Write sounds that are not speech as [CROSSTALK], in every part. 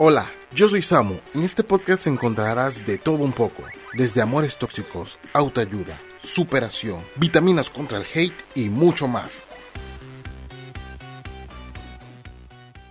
Hola, yo soy Samu. En este podcast encontrarás de todo un poco, desde amores tóxicos, autoayuda, superación, vitaminas contra el hate y mucho más.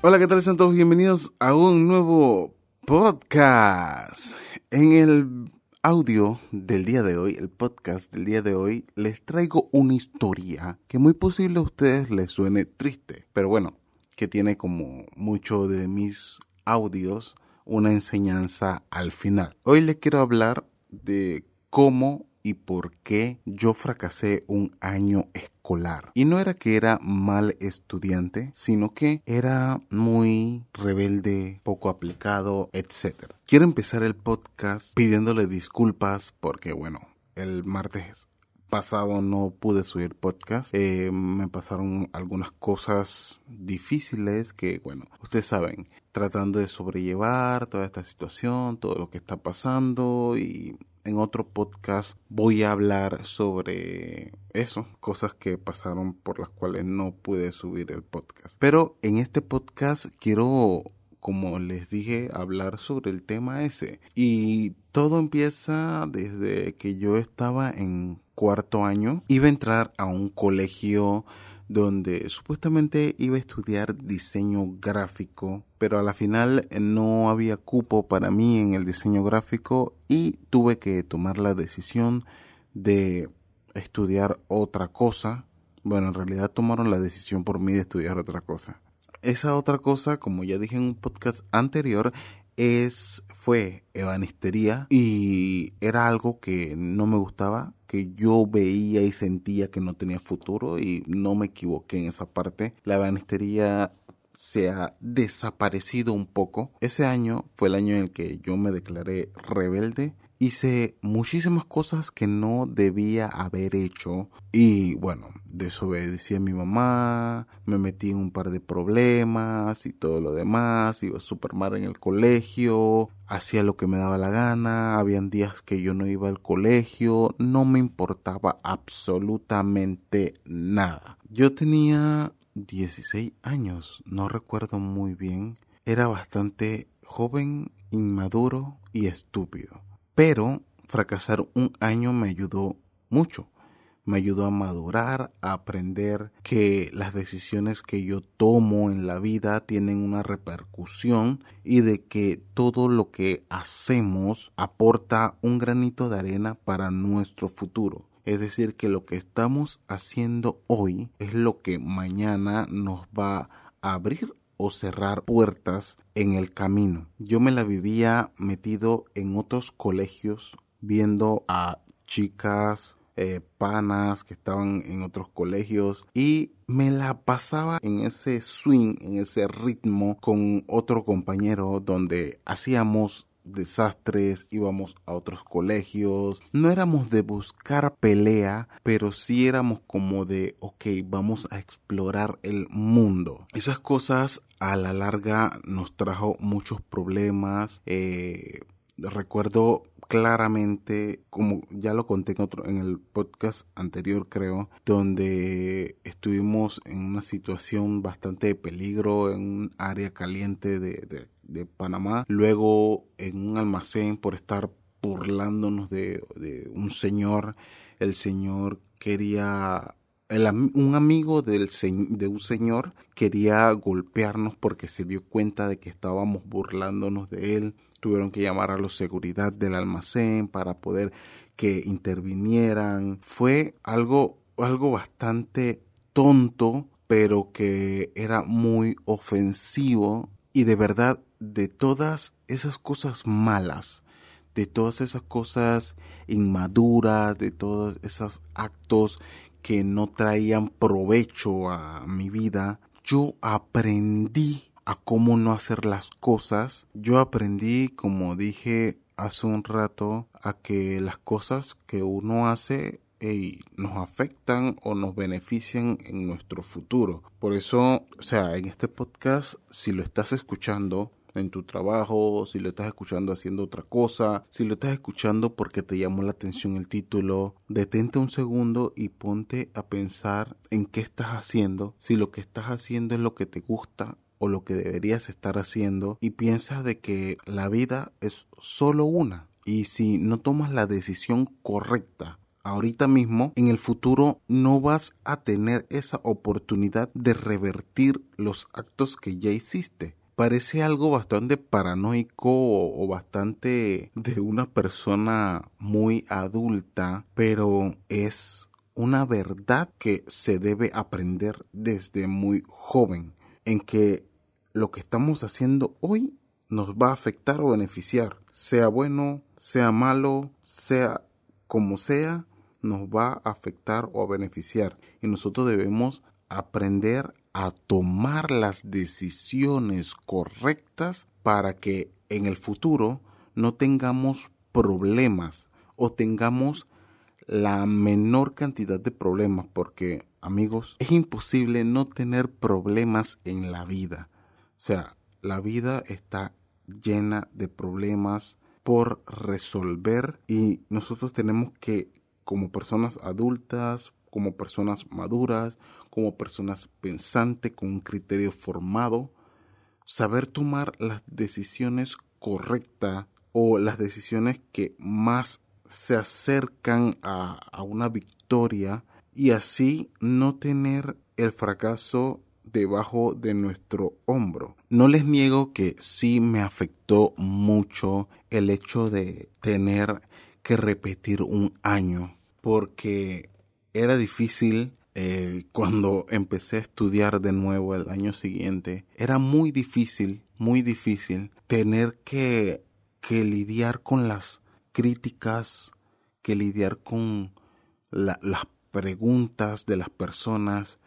Hola, ¿qué tal? Sean todos bienvenidos a un nuevo podcast. En el audio del día de hoy, el podcast del día de hoy, les traigo una historia que muy posible a ustedes les suene triste, pero bueno, que tiene como mucho de mis audios una enseñanza al final. Hoy les quiero hablar de cómo y por qué yo fracasé un año escolar. Y no era que era mal estudiante, sino que era muy rebelde, poco aplicado, etc. Quiero empezar el podcast pidiéndole disculpas porque, bueno, el martes pasado no pude subir podcast. Eh, me pasaron algunas cosas difíciles que, bueno, ustedes saben, tratando de sobrellevar toda esta situación, todo lo que está pasando y en otro podcast voy a hablar sobre eso, cosas que pasaron por las cuales no pude subir el podcast. Pero en este podcast quiero como les dije, hablar sobre el tema ese. Y todo empieza desde que yo estaba en cuarto año. Iba a entrar a un colegio donde supuestamente iba a estudiar diseño gráfico, pero a la final no había cupo para mí en el diseño gráfico y tuve que tomar la decisión de estudiar otra cosa. Bueno, en realidad tomaron la decisión por mí de estudiar otra cosa. Esa otra cosa, como ya dije en un podcast anterior, es fue ebanistería y era algo que no me gustaba, que yo veía y sentía que no tenía futuro y no me equivoqué en esa parte. La ebanistería se ha desaparecido un poco. Ese año fue el año en el que yo me declaré rebelde hice muchísimas cosas que no debía haber hecho y bueno, desobedecí a mi mamá, me metí en un par de problemas y todo lo demás, iba súper mal en el colegio, hacía lo que me daba la gana, habían días que yo no iba al colegio, no me importaba absolutamente nada. Yo tenía 16 años, no recuerdo muy bien, era bastante joven, inmaduro y estúpido. Pero fracasar un año me ayudó mucho. Me ayudó a madurar, a aprender que las decisiones que yo tomo en la vida tienen una repercusión y de que todo lo que hacemos aporta un granito de arena para nuestro futuro. Es decir, que lo que estamos haciendo hoy es lo que mañana nos va a abrir o cerrar puertas en el camino. Yo me la vivía metido en otros colegios viendo a chicas, eh, panas que estaban en otros colegios y me la pasaba en ese swing, en ese ritmo con otro compañero donde hacíamos desastres, íbamos a otros colegios, no éramos de buscar pelea, pero sí éramos como de, ok, vamos a explorar el mundo. Esas cosas a la larga nos trajo muchos problemas. Eh, recuerdo claramente, como ya lo conté en, otro, en el podcast anterior creo, donde estuvimos en una situación bastante de peligro en un área caliente de, de, Panamá, luego en un almacén por estar burlándonos de, de un señor, el señor quería un amigo del, de un señor quería golpearnos porque se dio cuenta de que estábamos burlándonos de él tuvieron que llamar a la seguridad del almacén para poder que intervinieran. Fue algo, algo bastante tonto, pero que era muy ofensivo y de verdad de todas esas cosas malas, de todas esas cosas inmaduras, de todos esos actos que no traían provecho a mi vida, yo aprendí a cómo no hacer las cosas, yo aprendí, como dije hace un rato, a que las cosas que uno hace nos afectan o nos benefician en nuestro futuro. Por eso, o sea, en este podcast, si lo estás escuchando, en tu trabajo, si lo estás escuchando haciendo otra cosa, si lo estás escuchando porque te llamó la atención el título, detente un segundo y ponte a pensar en qué estás haciendo, si lo que estás haciendo es lo que te gusta o lo que deberías estar haciendo y piensas de que la vida es solo una y si no tomas la decisión correcta ahorita mismo, en el futuro no vas a tener esa oportunidad de revertir los actos que ya hiciste. Parece algo bastante paranoico o, bastante de una persona muy adulta, pero es una verdad que se debe aprender desde muy joven, en que lo que estamos haciendo hoy nos va a afectar o beneficiar, sea bueno, sea malo, sea como sea, nos va a afectar o a beneficiar. Y nosotros debemos aprender a tomar las decisiones correctas para que en el futuro no tengamos problemas o tengamos la menor cantidad de problemas porque amigos es imposible no tener problemas en la vida. O sea la vida está llena de problemas por resolver y nosotros tenemos que como personas adultas, como personas maduras, como personas pensantes con un criterio formado, saber tomar las decisiones correctas o las decisiones que más se acercan a, a una victoria y así no tener el fracaso debajo de nuestro hombro. No les niego que sí me afectó mucho el hecho de tener que repetir un año porque era difícil eh, cuando empecé a estudiar de nuevo el año siguiente. Era muy difícil, muy difícil tener que, que lidiar con las críticas, que lidiar con las preguntas de las personas,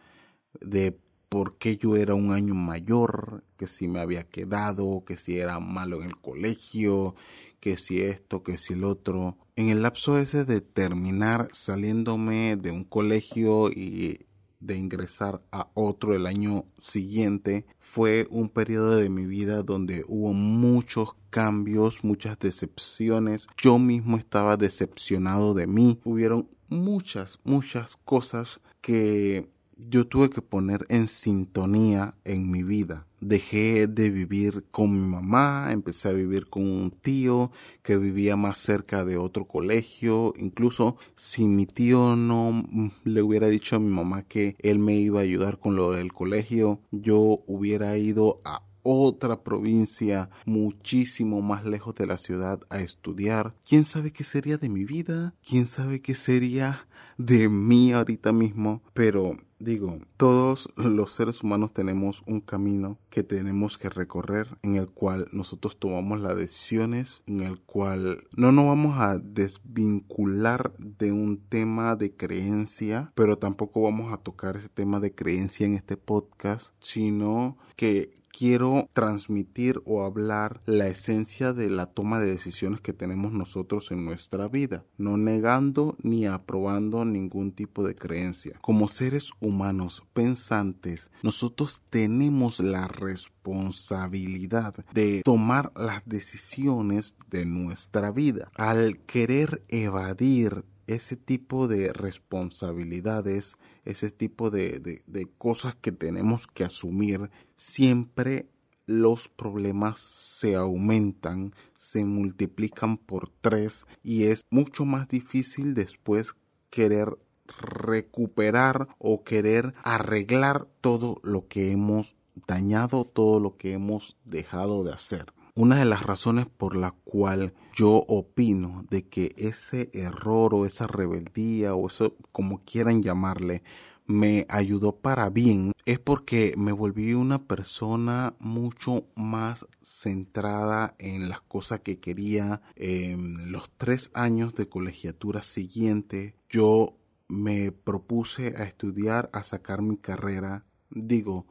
de por qué yo era un año mayor, que si me había quedado, que si era malo en el colegio, que si esto, que si el otro. En el lapso ese de terminar saliéndome de un colegio y de ingresar a otro el año siguiente fue un periodo de mi vida donde hubo muchos cambios, muchas decepciones. Yo mismo estaba decepcionado de mí. Hubieron muchas, muchas cosas que yo tuve que poner en sintonía en mi vida. Dejé de vivir con mi mamá, empecé a vivir con un tío que vivía más cerca de otro colegio. Incluso si mi tío no le hubiera dicho a mi mamá que él me iba a ayudar con lo del colegio, yo hubiera ido a otra provincia muchísimo más lejos de la ciudad a estudiar. ¿Quién sabe qué sería de mi vida? ¿Quién sabe qué sería de mí ahorita mismo? Pero digo, todos los seres humanos tenemos un camino que tenemos que recorrer en el cual nosotros tomamos las decisiones, en el cual no nos vamos a desvincular de un tema de creencia, pero tampoco vamos a tocar ese tema de creencia en este podcast, sino que quiero transmitir o hablar la esencia de la toma de decisiones que tenemos nosotros en nuestra vida, no negando ni aprobando ningún tipo de creencia. Como seres humanos pensantes, nosotros tenemos la responsabilidad de tomar las decisiones de nuestra vida. Al querer evadir ese tipo de responsabilidades, ese tipo de, cosas que tenemos que asumir, siempre los problemas se aumentan, se multiplican por tres y es mucho más difícil después querer recuperar o querer arreglar todo lo que hemos dañado, todo lo que hemos dejado de hacer. Una de las razones por la cual yo opino de que ese error o esa rebeldía o eso como quieran llamarle me ayudó para bien es porque me volví una persona mucho más centrada en las cosas que quería. En los tres años de colegiatura siguiente yo me propuse a estudiar, a sacar mi carrera. Digo,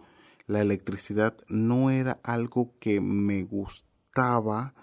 la electricidad no era algo que me gustaba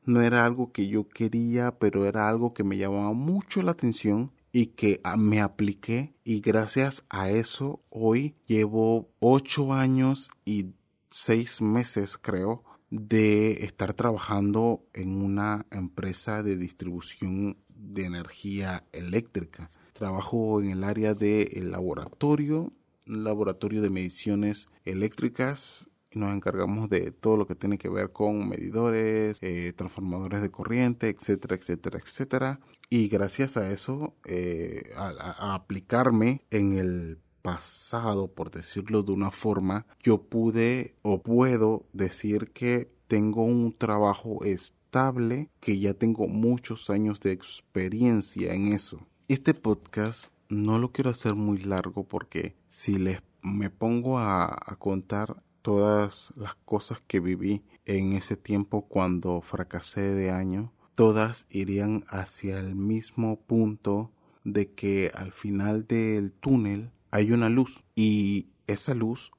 no era algo que yo quería, pero era algo que me llamaba mucho la atención y que ah, me apliqué y gracias a eso hoy llevo ocho años y seis meses creo de estar trabajando en una empresa de distribución de energía eléctrica. Trabajo en el área del laboratorio, un laboratorio de mediciones eléctricas nos encargamos de todo lo que tiene que ver con medidores, eh, transformadores de corriente, etcétera, etcétera, etcétera. Y gracias a eso, eh, a, aplicarme en el pasado, por decirlo de una forma, yo pude o puedo decir que tengo un trabajo estable, que ya tengo muchos años de experiencia en eso. Este podcast no lo quiero hacer muy largo porque si les me pongo a, a contar todas las cosas que viví en ese tiempo cuando fracasé de año, todas irían hacia el mismo punto de que al final del túnel hay una luz y esa luz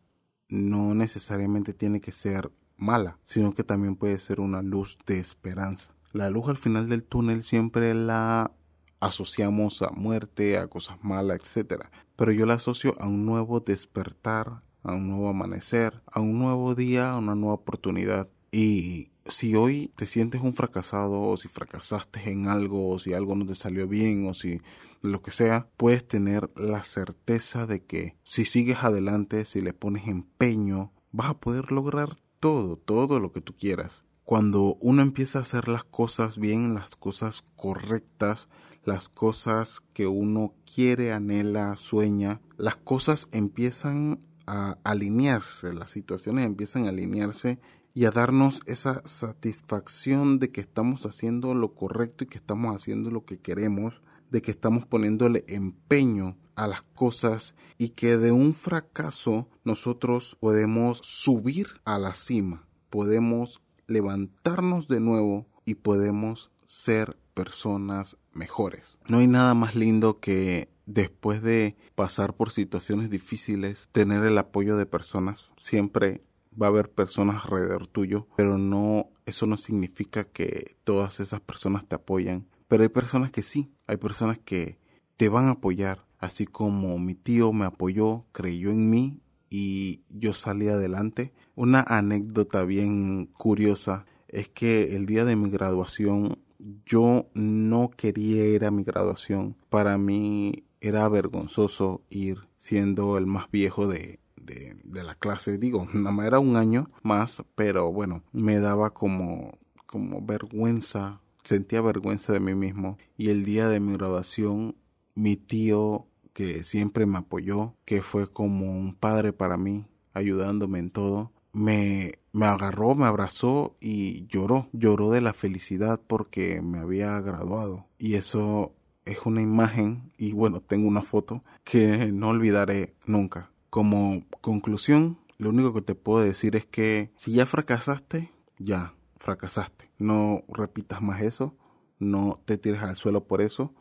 no necesariamente tiene que ser mala, sino que también puede ser una luz de esperanza. La luz al final del túnel siempre la asociamos a muerte, a cosas malas, etc. Pero yo la asocio a un nuevo despertar, a un nuevo amanecer, a un nuevo día, a una nueva oportunidad. Y si hoy te sientes un fracasado o si fracasaste en algo o si algo no te salió bien o si lo que sea, puedes tener la certeza de que si sigues adelante, si le pones empeño, vas a poder lograr todo, todo lo que tú quieras. Cuando uno empieza a hacer las cosas bien, las cosas correctas, las cosas que uno quiere, anhela, sueña, las cosas empiezan a alinearse, las situaciones empiezan a alinearse y a darnos esa satisfacción de que estamos haciendo lo correcto y que estamos haciendo lo que queremos, de que estamos poniéndole empeño a las cosas y que de un fracaso nosotros podemos subir a la cima, podemos levantarnos de nuevo y podemos ser personas mejores. No hay nada más lindo que después de pasar por situaciones difíciles, tener el apoyo de personas. Siempre va a haber personas alrededor tuyo, pero no, eso no significa que todas esas personas te apoyan. Pero hay personas que sí, hay personas que te van a apoyar, así como mi tío me apoyó, creyó en mí y yo salí adelante. Una anécdota bien curiosa es que el día de mi graduación yo no quería ir a mi graduación. Para mí era vergonzoso ir siendo el más viejo de, de, la clase. Digo, [LAUGHS] nada más era un año más, pero bueno, me daba como, como vergüenza, sentía vergüenza de mí mismo. Y el día de mi graduación, mi tío, que siempre me apoyó, que fue como un padre para mí, ayudándome en todo, me, me agarró, me abrazó y lloró, lloró de la felicidad porque me había graduado. Y eso es una imagen, y bueno, tengo una foto que no olvidaré nunca. Como conclusión, lo único que te puedo decir es que si ya fracasaste, ya fracasaste. No repitas más eso, no te tires al suelo por eso.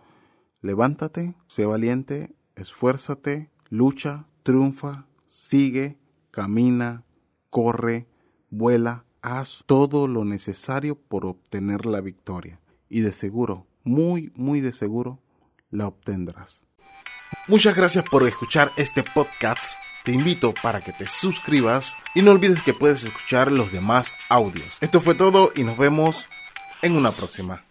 Levántate, sé valiente, esfuérzate, lucha, triunfa, sigue, camina, corre, vuela, haz todo lo necesario por obtener la victoria. Y de seguro, muy, muy de seguro, la obtendrás. Muchas gracias por escuchar este podcast. Te invito para que te suscribas y no olvides que puedes escuchar los demás audios. Esto fue todo y nos vemos en una próxima.